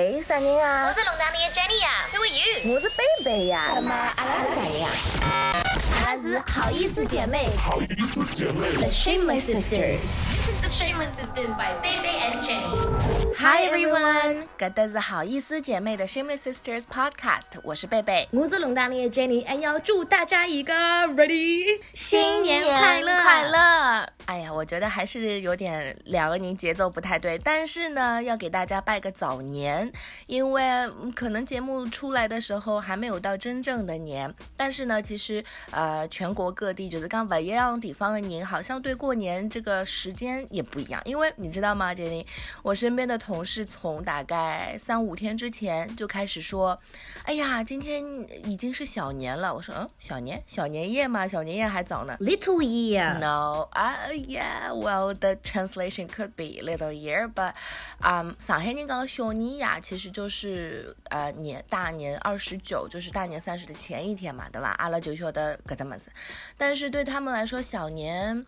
喂，啥人啊？我是龙达里的 Jenny 呀，Who are you？我是贝贝呀。他妈阿拉是谁呀？阿拉是好意思姐妹。好意思姐妹。The Shameless Sisters。This is the Shameless Sisters by Baby and Jenny. Hi everyone，搿搭是好意思姐妹的 Shameless Sisters Podcast，我是贝贝。我是龙达里的 Jenny，俺要祝大家一个 Ready 新年快乐。快乐！哎呀，我觉得还是有点两个您节奏不太对，但是呢，要给大家拜个早年，因为嗯可能节目出来的时候还没有到真正的年，但是呢，其实呃，全国各地就是刚不一样地方的人，好像对过年这个时间也不一样，因为你知道吗，，Jenny，，我身边的同事从大概三五天之前就开始说，哎呀，今天已经是小年了。我说，嗯，小年，小年夜嘛，小年夜还早呢。Little Year。No, uh, yeah, well, the translation could be little year, but, um, 上海人讲小年夜其实就是呃年大年二十九，就是大年三十的前一天嘛，对吧？阿拉就晓得搿只么子，但是对他们来说，小年，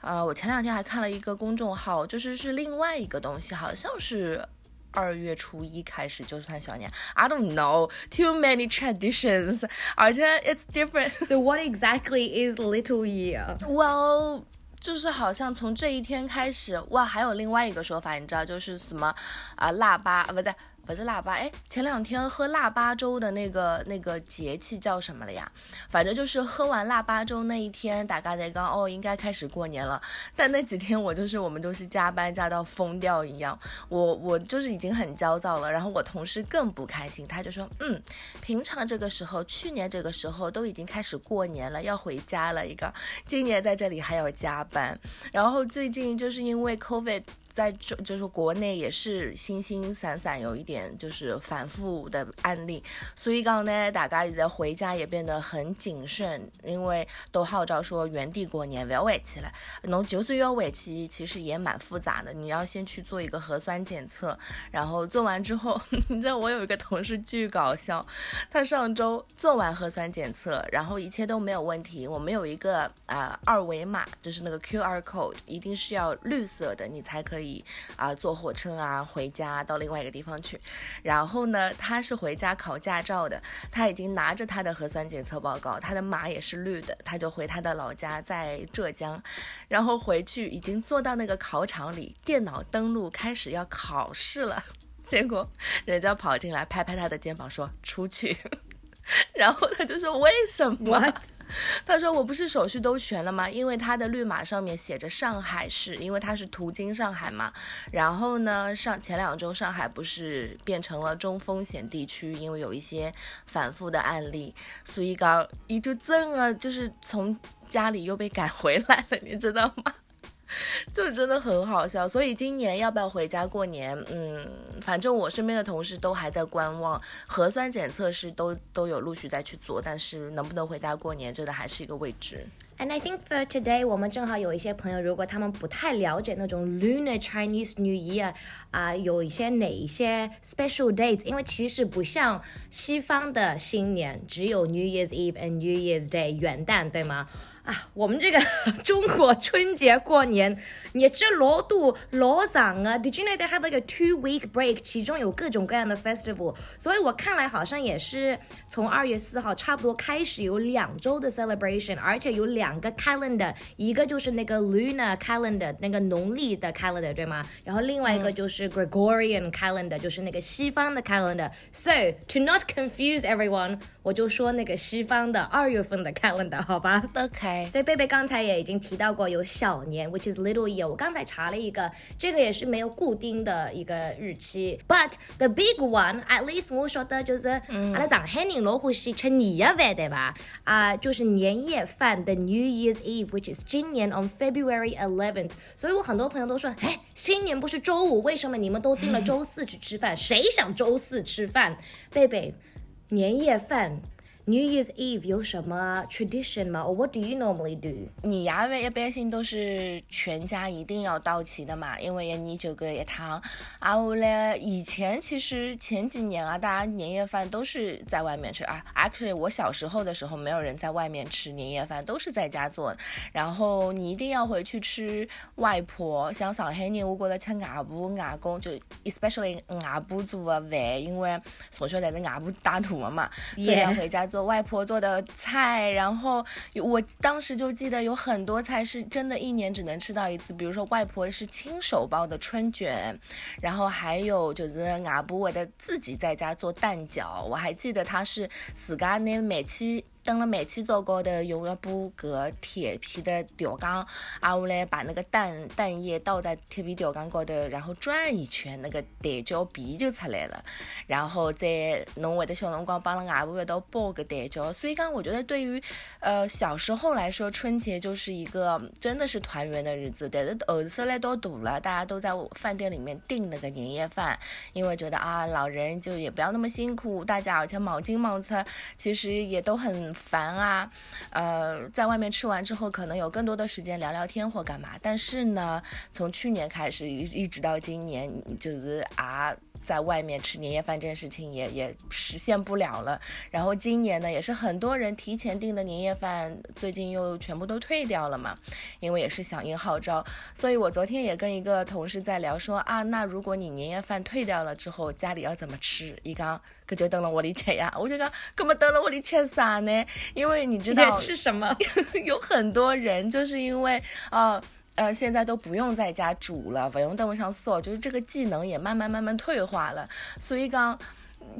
呃，我前两天还看了一个公众号，就是是另外一个东西，好像是。二月初一开始就算小年，I don't know too many traditions，而且 it's different。So what exactly is Little Year？Well，就是好像从这一天开始，哇，还有另外一个说法，你知道，就是什么啊、腊八啊，不对。不是腊八，哎，前两天喝腊八粥的那个那个节气叫什么了呀？反正就是喝完腊八粥那一天，大家在刚哦，应该开始过年了。但那几天我就是我们都是加班加到疯掉一样，我我就是已经很焦躁了。然后我同事更不开心，他就说，嗯，平常这个时候，去年这个时候都已经开始过年了，要回家了，一个今年在这里还要加班。然后最近就是因为 COVID 在中就是国内也是星星散散有一点就是反复的案例，所以讲呢，大家现在回家也变得很谨慎，因为都号召说原地过年，不要回去了。侬就算要回去，其实也蛮复杂的，你要先去做一个核酸检测，然后做完之后，你知道我有一个同事巨搞笑，他上周做完核酸检测，然后一切都没有问题。我们有一个啊、二维码，就是那个 QR code，一定是要绿色的，你才可以可以啊、坐火车啊回家到另外一个地方去。然后呢，他是回家考驾照的，他已经拿着他的核酸检测报告，他的码也是绿的，他就回他的老家在浙江，然后回去已经坐到那个考场里，电脑登录开始要考试了。结果人家跑进来拍拍他的肩膀说出去，然后他就说为什么 What？他说我不是手续都全了吗？因为他的绿码上面写着上海市，因为他是途经上海嘛。然后呢，上前两周上海不是变成了中风险地区，因为有一些反复的案例，所以讲一就这啊就是从家里又被赶回来了，你知道吗？就真的很好笑，所以今年要不要回家过年？嗯，反正我身边的同事都还在观望，核酸检测是都都有陆续在去做，但是能不能回家过年，真的还是一个未知。And I think for today，我们正好有一些朋友，如果他们不太了解那种 Lunar Chinese New Year 啊、有一些哪一些 special dates，因为其实不像西方的新年只有 New Year's Eve and New Year's Day 元旦，对吗？啊，我们这个中国春节过年，你这老多老长啊！Did you know they have like a two week break？其中有各种各样的 festival，所以我看来好像也是从二月四号差不多开始有两周的 celebration，而且有两个 calendar，一个就是那个 lunar calendar，那个农历的 calendar 对吗？然后另外一个就是 Gregorian calendar，就是那个西方的 calendar。So to not confuse everyone，我就说那个西方的二月份的 calendar，好吧？ OK， 所以贝贝刚才也已经提到过有小年，which is little year。我刚才查了一个，这个也是没有固定的一个日期，but the big one，at least 我晓得就是，阿拉上海人老欢喜吃年夜饭，对吧？啊、就是年夜饭的 New Year's Eve，which is 今年 on February 11th。所以我很多朋友都说，哎，新年不是周五，为什么你们都定了周四去吃饭？谁想周四吃饭？贝贝，年夜饭。New Year's Eve 有什么 tradition 吗？Or what do you normally do？年夜饭一般性都是全家一定要到齐的嘛，因为一年就搿一趟。啊，我嘞以前其实前几年啊，大家年夜饭都是在外面吃啊。Actually，我小时候的时候没有人在外面吃年夜饭，都是在家做。然后你一定要回去吃外婆，像上海人，我觉得吃外婆、外公就 especially 外婆做的饭，因为从小在那外婆带大的嘛，所以要回家做。外婆做的菜，然后我当时就记得有很多菜是真的一年只能吃到一次，比如说外婆是亲手包的春卷，然后还有就是外婆会的自己在家做蛋饺，我还记得他是自家拿煤气。登了煤气灶高头，用一把个铁皮的吊缸，啊，我来把那个蛋蛋液倒在铁皮吊缸高头，然后转一圈，那个蛋饺皮就出来了。然后再侬会的小辰光帮了外婆一道包个蛋饺，所以讲我觉得对于呃小时候来说，春节就是一个真的是团圆的日子。但是后头来到大了，大家都在饭店里面订那个年夜饭，因为觉得啊老人就也不要那么辛苦，大家而且忙进忙出，其实也都很。烦啊，呃，在外面吃完之后，可能有更多的时间聊聊天或干嘛。但是呢，从去年开始一一直到今年，就是啊。在外面吃年夜饭这件事情也也实现不了了。然后今年呢，也是很多人提前订的年夜饭，最近又全部都退掉了嘛，因为也是响应号召。所以我昨天也跟一个同事在聊，说啊，那如果你年夜饭退掉了之后，家里要怎么吃？一刚可就等了我里吃呀，我就讲，根本等了我里吃啥呢？因为你知道吃什么？有很多人就是因为啊。呃现在都不用在家煮了，不用在晚上扫，就是这个技能也慢慢慢慢退化了。所以讲，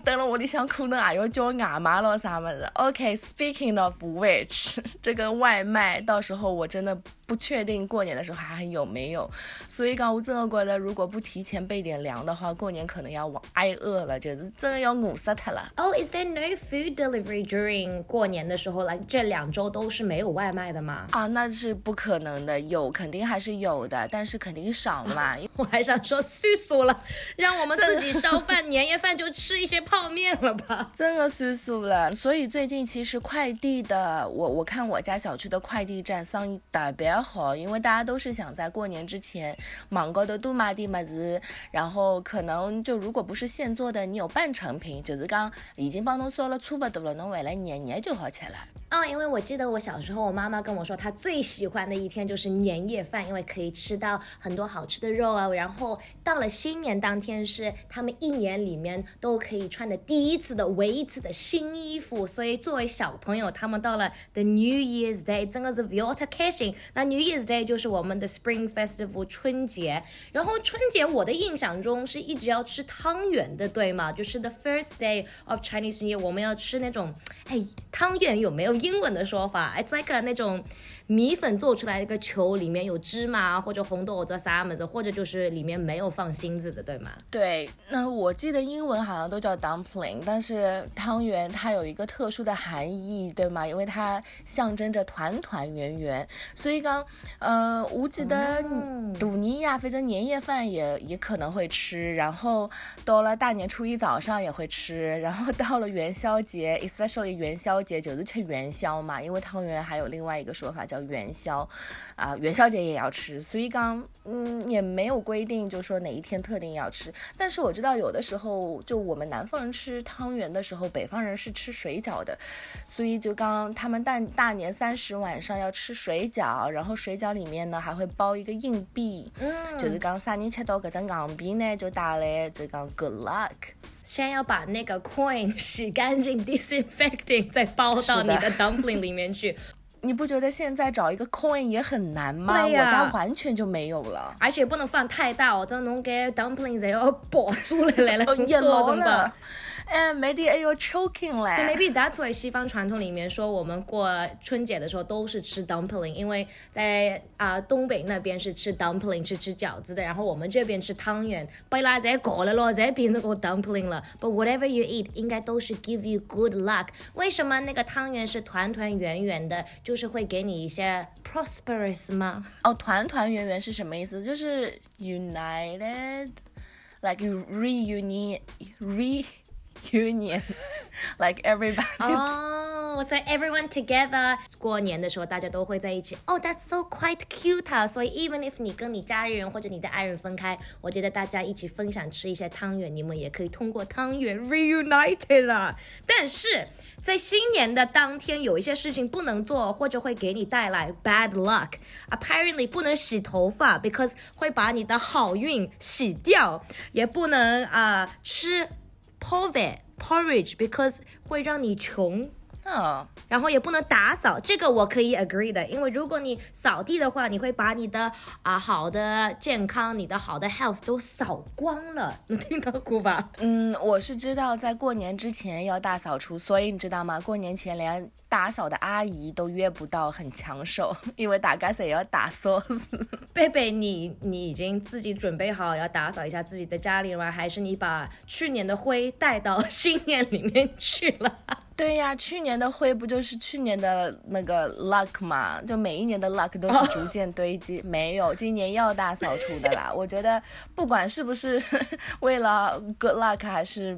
等了我里向可能还要叫外卖了啥么子。OK，Speaking of which，这个外卖到时候我真的。不确定过年的时候还有没有，所以讲我真的觉得，如果不提前备点粮的话，过年可能要挨饿了，就是真的要饿死他了。Oh, is there no food delivery during 过年的时候？来这两周都是没有外卖的吗？啊，那是不可能的，有肯定还是有的，但是肯定少嘛。我还想说，算数了，让我们自己烧饭，年夜饭就吃一些泡面了吧。真的算数了。所以最近其实快递的，我我看我家小区的快递站生意特别。好，因为大家都是想在过年之前忙高头多买点么子，然后可能就如果不是现做的，你有半成品，就是刚已经帮侬烧了差不多了，侬回来年年就好吃了。哦，因为我记得我小时候，我妈妈跟我说，她最喜欢的一天就是年夜饭，因为可以吃到很多好吃的肉啊。然后到了新年当天是他们一年里面都可以穿的第一次的唯一次的新衣服，所以作为小朋友，他们到了 the New Year's Day 真的是 very 开心。那 New Year's Day 就是我们的 Spring Festival 春节。然后春节我的印象中是一直要吃汤圆的，对吗？就是 the first day of Chinese New Year，我们要吃那种，哎，汤圆有没有？英文的说法，it's like 那种。米粉做出来的一个球，里面有芝麻或者红豆或者啥么子，或者就是里面没有放芯子的，对吗？对，那我记得英文好像都叫 dumpling，但是汤圆它有一个特殊的含义，对吗？因为它象征着团团圆圆，所以讲，呃，我记得大年呀，反正年夜饭也也可能会吃，然后到了大年初一早上也会吃，然后到了元宵节，especially 元宵节就是吃元宵嘛，因为汤圆还有另外一个说法叫。元宵，啊，元宵节也要吃，所以刚，嗯，也没有规定，就说哪一天特定要吃。但是我知道有的时候，就我们南方人吃汤圆的时候，北方人是吃水饺的，所以就刚他们大大年三十晚上要吃水饺，然后水饺里面呢还会包一个硬币，嗯，就是刚啥人吃到搿只硬币呢，就打嘞，就讲 good luck。先要把那个 coin 洗干净，disinfecting，再包到你的 dumpling 里面去。你不觉得现在找一个 coin 也很难吗？我家完全就没有了，而且不能放太大哦，这弄给 dumpling 要保 住来了，也老了。哎，没得，哎呦，choking 嘞。So maybe that's why 西方传统里面说我们过春节的时候都是吃 dumpling，因为在啊东北那边是吃 dumpling，是吃饺子的，然后我们这边吃汤圆，被拉在搞了咯，再变成个 dumpling 了。But whatever you eat，应该都是 give you good luck。为什么那个汤圆是团团圆圆的，就是会给你一些 prosperous 吗？哦，团团圆圆是什么意思？就是 united，like reunion re。 Union, like everybody. Oh. 哦，所以 everyone together，过年的时候大家都会在一起。哦、t h a t s so quite cute 啊！所以 even if 你跟你家人或者你的爱人分开，我觉得大家一起分享吃一些汤圆，你们也可以通过汤圆 reunited 啊。但是在新年的当天，有一些事情不能做，或者会给你带来 bad luck。Apparently 不能洗头发，because 会把你的好运洗掉，也不能啊、吃 porridge porridge，because 会让你穷。 嗯，然后也不能打扫，这个我可以 agree 的，因为如果你扫地的话，你会把你的啊、好的健康、你的好的 health 都扫光了，能听到过吧？嗯，我是知道在过年之前要大扫除，所以你知道吗？过年前连打扫的阿姨都约不到，很抢手，因为大家谁要打扫。贝贝，你你已经自己准备好要打扫一下自己的家里了吗？还是你把去年的灰带到新年里面去了？对呀，去年的灰不就是去年的那个 luck 嘛？就每一年的 luck 都是逐渐堆积，没有，今年要大扫除的啦。我觉得不管是不是 为了 good luck 还是。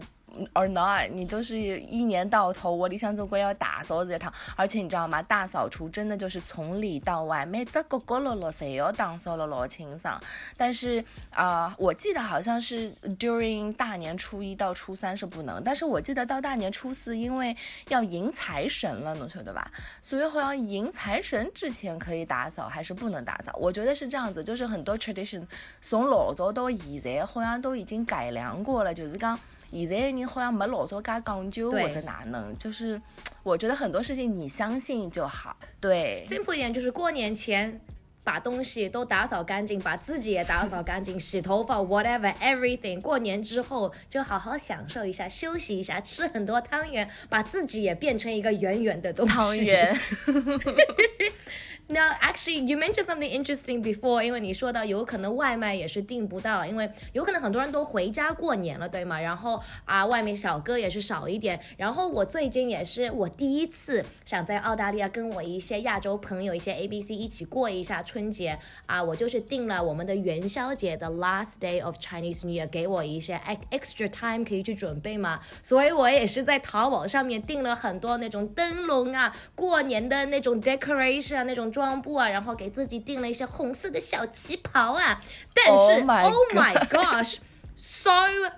Or not，你都是一年到头，我理想总归要打扫这趟，而且你知道吗？大扫除真的就是从里到外，每只角角落落谁要打扫了老清爽。但是啊、我记得好像是 during 大年初一到初三是不能，但是我记得到大年初四，因为要迎财神了，侬晓得吧？所以好像迎财神之前可以打扫，还是不能打扫？我觉得是这样子，就是很多 tradition 从老早到现在好像都已经改良过了，就是讲。现在的人好像没老早介讲究或者哪能，就是 我觉得很多事情你相信就好。对，simple 一点，就是过年前把东西都打扫干净，把自己也打扫干净，洗头发，whatever everything。过年之后就好好享受一下，休息一下，吃很多汤圆，把自己也变成一个圆圆的东西。汤圆。Now, actually, you mentioned something interesting before，因为你说到有可能外卖也是订不到，因为有可能很多人都回家过年了，对吗？然后啊，外面小哥也是少一点。然后我最近也是我第一次想在澳大利亚跟我一些亚洲朋友、一些 ABC 一起过一下春节啊，我就是订了我们的元宵节的 last day of Chinese New Year，给我一些 ex- extra time 可以去准备嘛，所以我也是在淘宝上面订了很多那种灯笼啊，过年的那种 decoration 啊，那种装布啊，然后给自己订了一些红色的小旗袍啊。但是 Oh my oh my gosh。So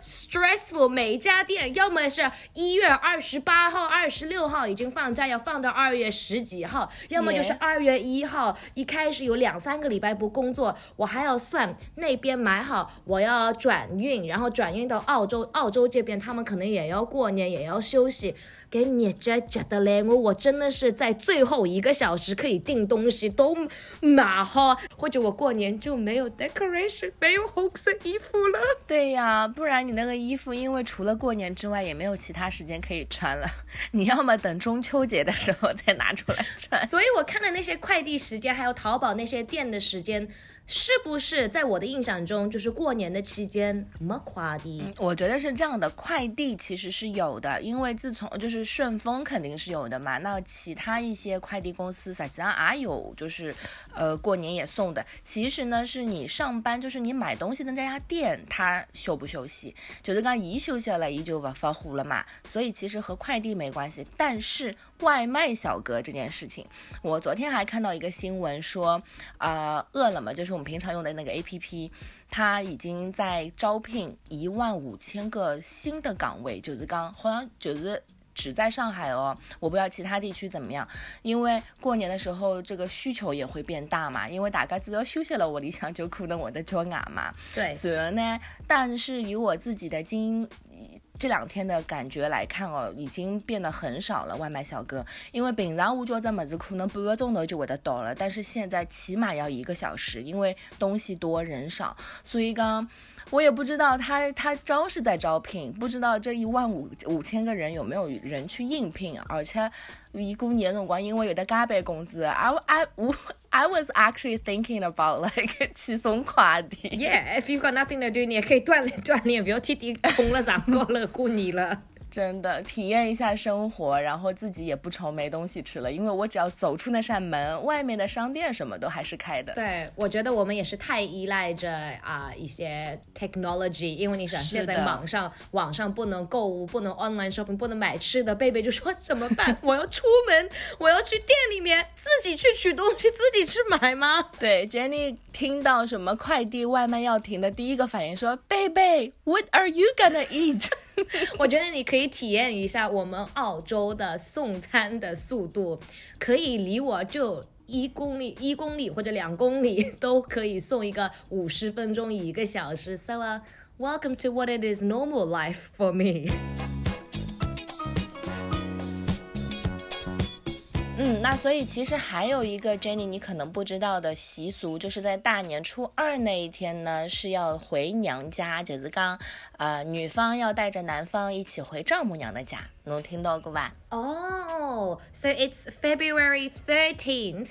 stressful，每一家店要么是一月二十八号、二十六号已经放假，要放到二月十几号，要么就是二月一号，一开始有两三个礼拜不工作，我还要算那边买好，我要转运，然后转运到澳洲，澳洲这边他们可能也要过年，也要休息。给你这觉得嘞，我我真的是在最后一个小时可以订东西都买好，或者我过年就没有 decoration，没有红色衣服了。对呀，不然你那个衣服，因为除了过年之外，也没有其他时间可以穿了。你要么等中秋节的时候再拿出来穿。所以我看的那些快递时间，还有淘宝那些店的时间，是不是在我的印象中，就是过年的期间没快递？我觉得是这样的，快递其实是有的，因为自从就是顺丰肯定是有的嘛，那其他一些快递公司实际上也有，就是呃过年也送的。其实呢，是你上班，就是你买东西的那家店，它休不休息，就是刚一休息了，一就不发货了嘛，所以其实和快递没关系。但是外卖小哥这件事情，我昨天还看到一个新闻说，呃，饿了么就是我们平常用的那个 APP，它已经在招聘一万五千个新的岗位，就是刚好像就是。只在上海哦，我不知道其他地区怎么样，因为过年的时候这个需求也会变大嘛，因为大家只要休息了，我理想就可能我的叫牙嘛。对，虽然呢，但是以我自己的经这两天的感觉来看哦，已经变得很少了。外卖小哥，因为平常我叫这么子可能半个钟头就会得到了，但是现在起码要一个小时，因为东西多人少，所以刚。我也不知道他他招是在招聘，不知道这一万五五千个人有没有人去应聘，而且一过年辰光，因为有的加班工资，I I I was actually thinking about like 去送快递。Yeah, if you've got nothing to do，你也可以锻炼锻炼，不要天天空了上高了过年了。真的体验一下生活，然后自己也不愁没东西吃了，因为我只要走出那扇门，外面的商店什么都还是开的。对，我觉得我们也是太依赖着啊、一些 technology，因为你想现在网上网上不能购物，不能 online shopping，不能买吃的，贝贝就说怎么办？我要出门，我要去店里面自己去取东西，自己去买吗？对，Jenny 听到什么快递外卖要停的，第一个反应说：“贝贝，What are you gonna eat？” 我觉得你可以体验一下我们澳洲的送餐的速度，可以离我就一公里、一公里或者两公里都可以送一个五十分钟、一个小时。So, uh, welcome to what it is normal life for me. 嗯，那所以其实还有一个 Jenny 你可能不知道的习俗，就是在大年初二那一天呢，是要回娘家，就是刚，呃，女方要带着男方一起回丈母娘的家，能听到过吧？Oh, so it's February 13th.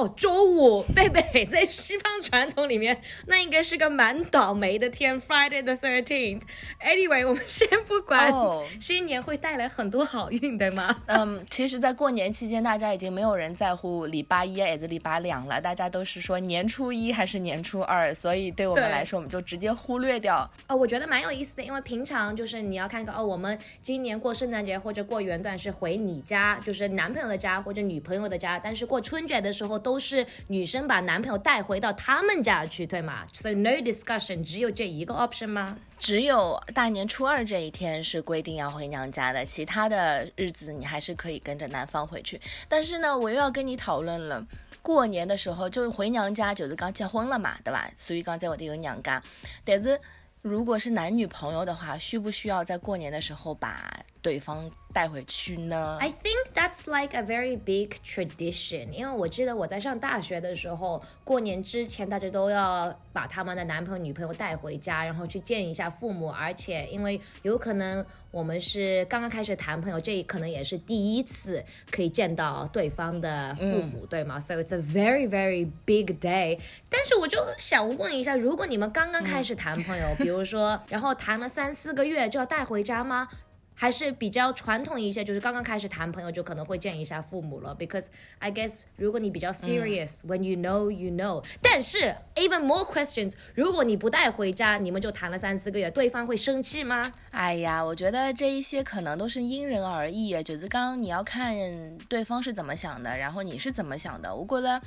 哦，周五，贝贝在西方传统里面，那应该是个蛮倒霉的天，Friday the thirteenth。Anyway，我们先不管哦新年会带来很多好运，对吗？嗯，其实，在过年期间，大家已经没有人在乎礼拜一还是礼拜两了，大家都是说年初一还是年初二，所以对我们来说，我们就直接忽略掉。哦，我觉得蛮有意思的，因为平常就是你要看看哦，我们今年过圣诞节或者过元旦是回你家，就是男朋友的家或者女朋友的家，但是过春节的时候都都是女生把男朋友带回到他们家去，对吗？So no discussion，只有这一个 option 吗？只有大年初二这一天是规定要回娘家的，其他的日子你还是可以跟着男方回去。但是呢，我又要跟你讨论了。过年的时候就回娘家，就是刚结婚了嘛，对吧？所以刚在我的有娘家。但是如果是男女朋友的话，需不需要在过年的时候把对方带回去呢？I think that's like a very big tradition，因为我记得我在上大学的时候，过年之前大家都要把他们的男朋友、女朋友带回家，然后去见一下父母，而且因为有可能我们是刚刚开始谈朋友，这可能也是第一次可以见到对方的父母，对吗？So it's a very very big day。但是我就想问一下，如果你们刚刚开始谈朋友，比如说，然后谈了三四个月就要带回家吗？还是比较传统一些，就是刚刚开始谈朋友就可能会见一下父母了。Because I guess 如果你比较 serious、when you know you know，但是 even more questions，如果你不带回家，你们就谈了三四个月，对方会生气吗？哎呀，我觉得这一些可能都是因人而异。就是刚你要看对方是怎么想的，然后你是怎么想的。我觉得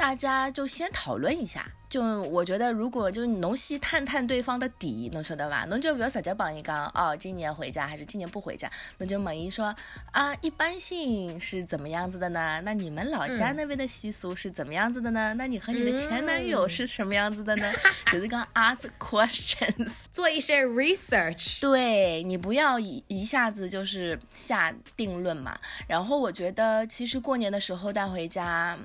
大家就先讨论一下。就我觉得，如果就是侬先探探对方的底，侬晓得吧？侬就不要直接帮伊讲哦，今年回家还是今年不回家，侬就问伊说啊，一般性是怎么样子的呢？那你们老家那边的习俗是怎么样子的呢？那你和你的前男友是什么样子的呢？就是刚 ask questions。做一些 research。对你不要一一下子就是下定论嘛。然后我觉得，其实过年的时候带回家。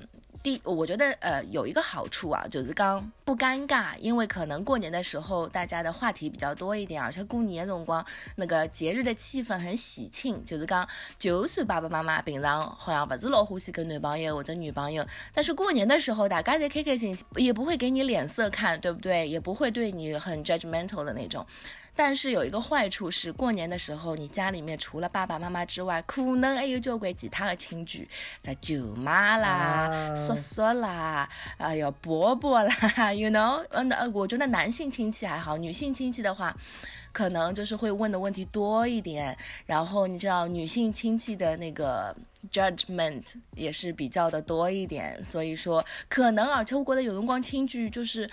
第，我觉得呃有一个好处啊，就是刚不尴尬，因为可能过年的时候大家的话题比较多一点，而且过年辰光那个节日的气氛很喜庆，就是讲就算爸爸妈妈平常好像不是老欢喜跟男朋友或者女朋友，但是过年的时候大家在开开心心，也不会给你脸色看，对不对？也不会对你很 judgmental 的那种。但是有一个坏处是，过年的时候，你家里面除了爸爸妈妈之外，可能还有交关其他的亲戚，在舅妈啦、啊叔叔啦、哎呦伯伯啦，you know，嗯，呃，我觉得男性亲戚还好，女性亲戚的话。可能就是会问的问题多一点，然后你知道女性亲戚的那个 judgment 也是比较的多一点，所以说可能而且我觉得有辰光亲戚就是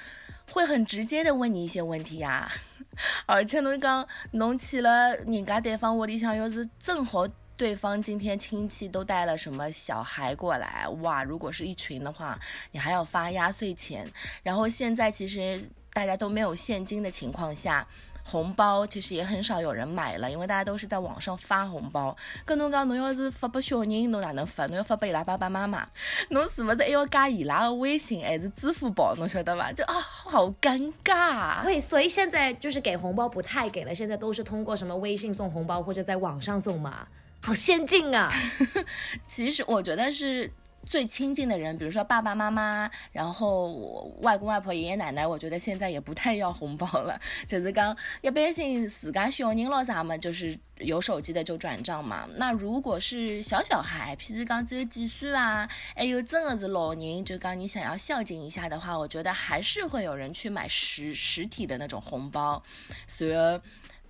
会很直接的问你一些问题呀、而且侬讲侬去了人家对方屋里向，要是正好对方今天亲戚都带了什么小孩过来，哇！如果是一群的话，你还要发压岁钱。然后现在其实大家都没有现金的情况下。红包其实也很少有人买了，因为大家都是在网上发红包。跟侬讲，侬要是发给小人，侬哪能发？侬要发给伊拉爸爸妈妈，侬是不是还要加伊拉的微信还是支付宝？侬晓得吧？就啊，好尴尬。对，所以现在就是给红包不太给了，现在都是通过什么微信送红包或者在网上送嘛，好先进啊！其实我觉得是最亲近的人，比如说爸爸妈妈，然后外公外婆、爷爷奶奶，我觉得现在也不太要红包了，就是讲一般性自家小人了啥嘛，就是有手机的就转账嘛。那如果是小小孩，譬如讲只有几岁啊，还有真的是老人，就讲你想要孝敬一下的话，我觉得还是会有人去买实实体的那种红包，所以。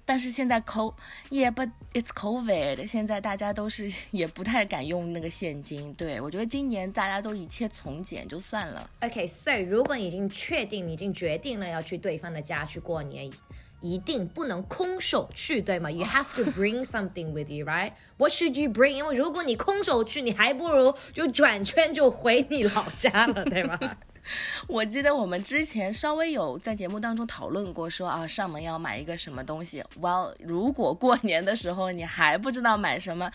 但是现在 co 也不 it's covid，现在大家都是 也不太敢用那个现金。对我觉得今年大家都一切从简就算了。OK，所以、如果你已经确定，你已经决定了要去对方的家去过年，一定不能空手去，对吗？You have to bring something with you, right? What should you bring? 因为如果你空手去，你还不如就转圈就回你老家了，对吗？我记得我们之前稍微有在节目当中讨论过，说啊上门要买一个什么东西。Well，如果过年的时候你还不知道买什么，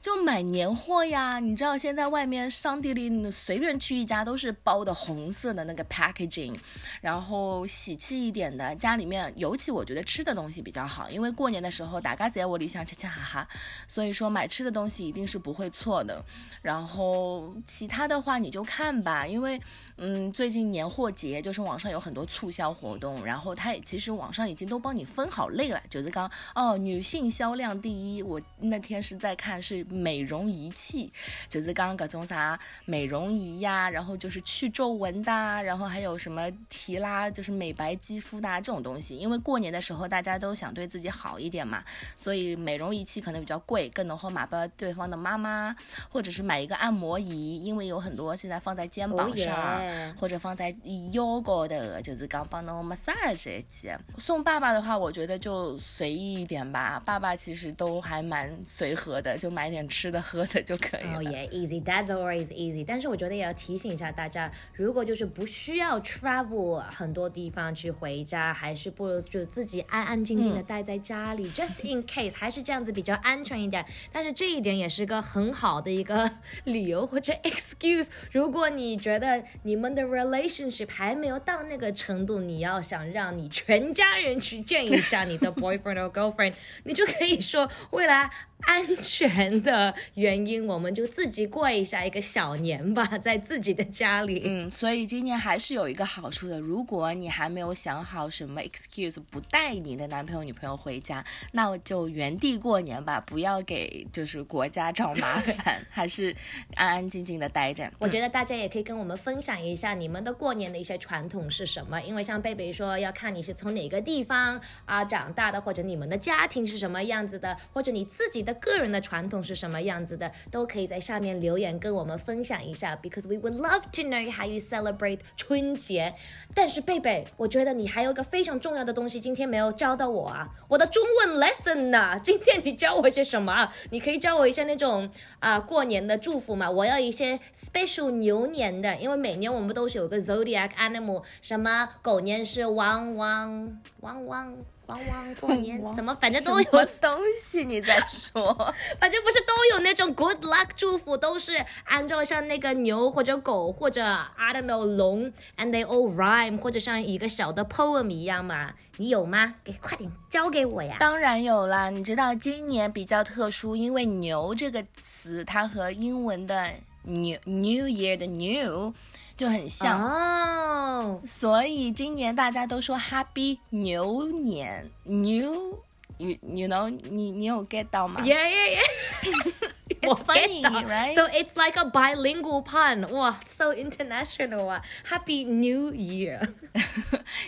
就买年货呀。你知道现在外面商店里随便去一家都是包的红色的那个 packaging，然后喜气一点的，家里面尤其我觉得吃的东西比较好，因为过年的时候大家在我里想吃吃哈哈，所以说买吃的东西一定是不会错的。然后其他的话你就看吧，因为嗯。最近年货节就是网上有很多促销活动，然后它其实网上已经都帮你分好类了。就是刚哦，女性销量第一，我那天是在看是美容仪器，就是刚刚各种啥美容仪呀，然后就是去皱纹的，然后还有什么提拉，就是美白肌肤的这种东西。因为过年的时候大家都想对自己好一点嘛，所以美容仪器可能比较贵，更能够买到对方的妈妈，或者是买一个按摩仪，因为有很多现在放在肩膀上。Oh yeah. 或者放在腰高的，就是讲帮侬 massage 一记。送爸爸的话，我觉得就随意一点吧。爸爸其实都还蛮随和的，就买点吃的 喝的就可以了。哦也 easy, that's always easy。但是我觉得也要提醒一下大家，如果就是不需要 travel 很多地方去回家，还是不如就自己安安静静的待在家里、j u s t in case，还是这样子比较安全一点。但是这一点也是个很好的一个 理由或者 excuse。如果你觉得你们的 relationship 还没有到那个程度，你要想让你全家人去见一下你的 boyfriend or girlfriend，你就可以说未来安全的原因，我们就自己过一下一个小年吧，在自己的家里。嗯，所以今年还是有一个好处的，如果你还没有想好什么 excuse 不带你的男朋友女朋友回家，那我就原地过年吧，不要给就是国家找麻烦，还是安安静静的待着。我觉得大家也可以跟我们分享一下你们的过年的一些传统是什么，因为像贝贝说要看你是从哪个地方啊长大的，或者你们的家庭是什么样子的，或者你自己的个人的传统是什么样子的，都可以在下面留言跟我们分享一下，because we would love to know how you celebrate 春节。但是贝贝，我觉得你还有一个非常重要的东西，今天没有教到我啊，我的中文 lesson 呢？今天你教我些什么？你可以教我一些那种啊、过年的祝福嘛？我要一些 special 牛年的，因为每年我们都是有个 zodiac animal，什么狗年是汪汪汪汪汪汪过年，怎么反正都有东西你在说？反正不是都有那种 good luck 祝福，都是按照像那个牛或者狗或者 I don't know 龙，and they all rhyme，或者像一个小的 poem 一样嘛？你有吗？给快点交给我呀！当然有啦，你知道今年比较特殊，因为“牛”这个词它和英文的 New New Year 的 New 就很像。哦，所以今年大家都说 Happy 牛年，New you you know 你你有 get 到吗 Yeah, yeah, yeah. It's funny, right? So it's like a bilingual pun. 哇，so international 啊！Happy New Year.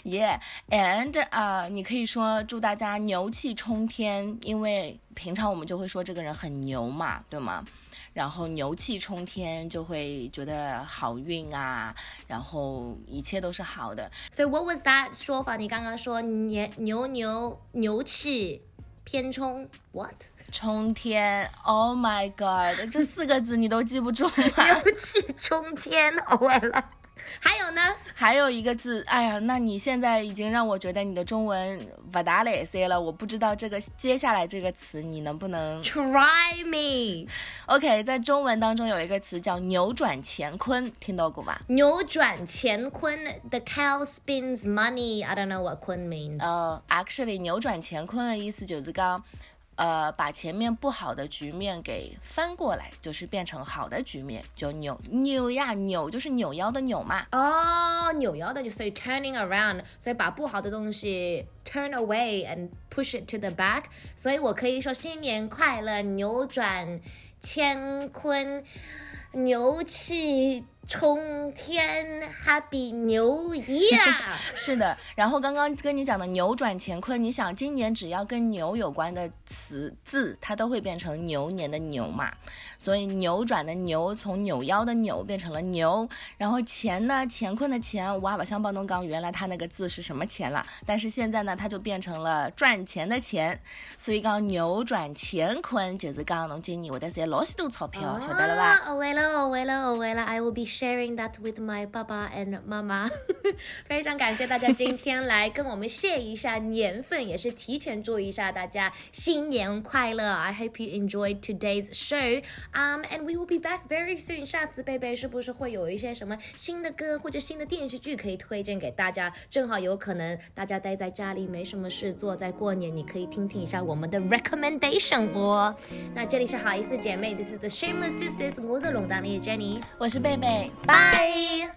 Yeah, and 啊、你可以说祝大家牛气冲天，因为平常我们就会说这个人很牛嘛，对吗？然后牛气冲天就会觉得好运啊，然后一切都是好的。所以 what was that 说法？你刚刚说牛牛牛牛气偏冲，what？冲天，Oh my God，这四个字你都记不住吗？牛气冲天，完了。还有呢还有一个字，哎呀，那你现在已经让我觉得你的中文不大来塞了。我不知道这个接下来这个词你能不能，try me，？OK，在中文当中有一个词叫扭转乾坤，听到过吧？扭转乾坤，the cow spins money。I don't know what 坤 means。呃，actually，扭转乾坤的意思就是讲，呃，把前面不好的局面给翻过来，就是变成好的局面，就扭扭呀扭，就是扭腰的扭嘛。哦，扭腰的就所以 turning around，所以把不好的东西 turn away and push it to the back。所以我可以说新年快乐，扭转乾坤，牛气冲天，Happy New Year！是的，然后刚刚跟你讲的扭转乾坤，你想今年只要跟牛有关的词字，它都会变成牛年的牛嘛，所以扭转的牛从扭腰的扭变成了牛，然后钱呢，乾坤的钱，哇吧，香棒东刚原来它那个字是什么钱了，但是现在呢，它就变成了赚钱的钱，所以刚扭转乾坤就是刚刚侬今年会得赚老许多钞票，晓得了吧？哦，会了，哦会了，哦会了，I will be sharing that with my 爸爸 and 妈妈。非常感谢大家今天来跟我们谢一下年份，也是提前祝一下大家新年快乐。I hope you enjoyed today's show. Um, and we will be back very soon. 下次贝贝是不是会有一些什么新的歌或者新的电视剧可以推荐给大家？正好有可能大家待在家里没什么事做，在过年你可以听听一下我们的 recommendation 哦。那这里是好意思姐妹，This is the Shameless Sisters，我是龙丹妮 Jenny，我是贝贝，Bye.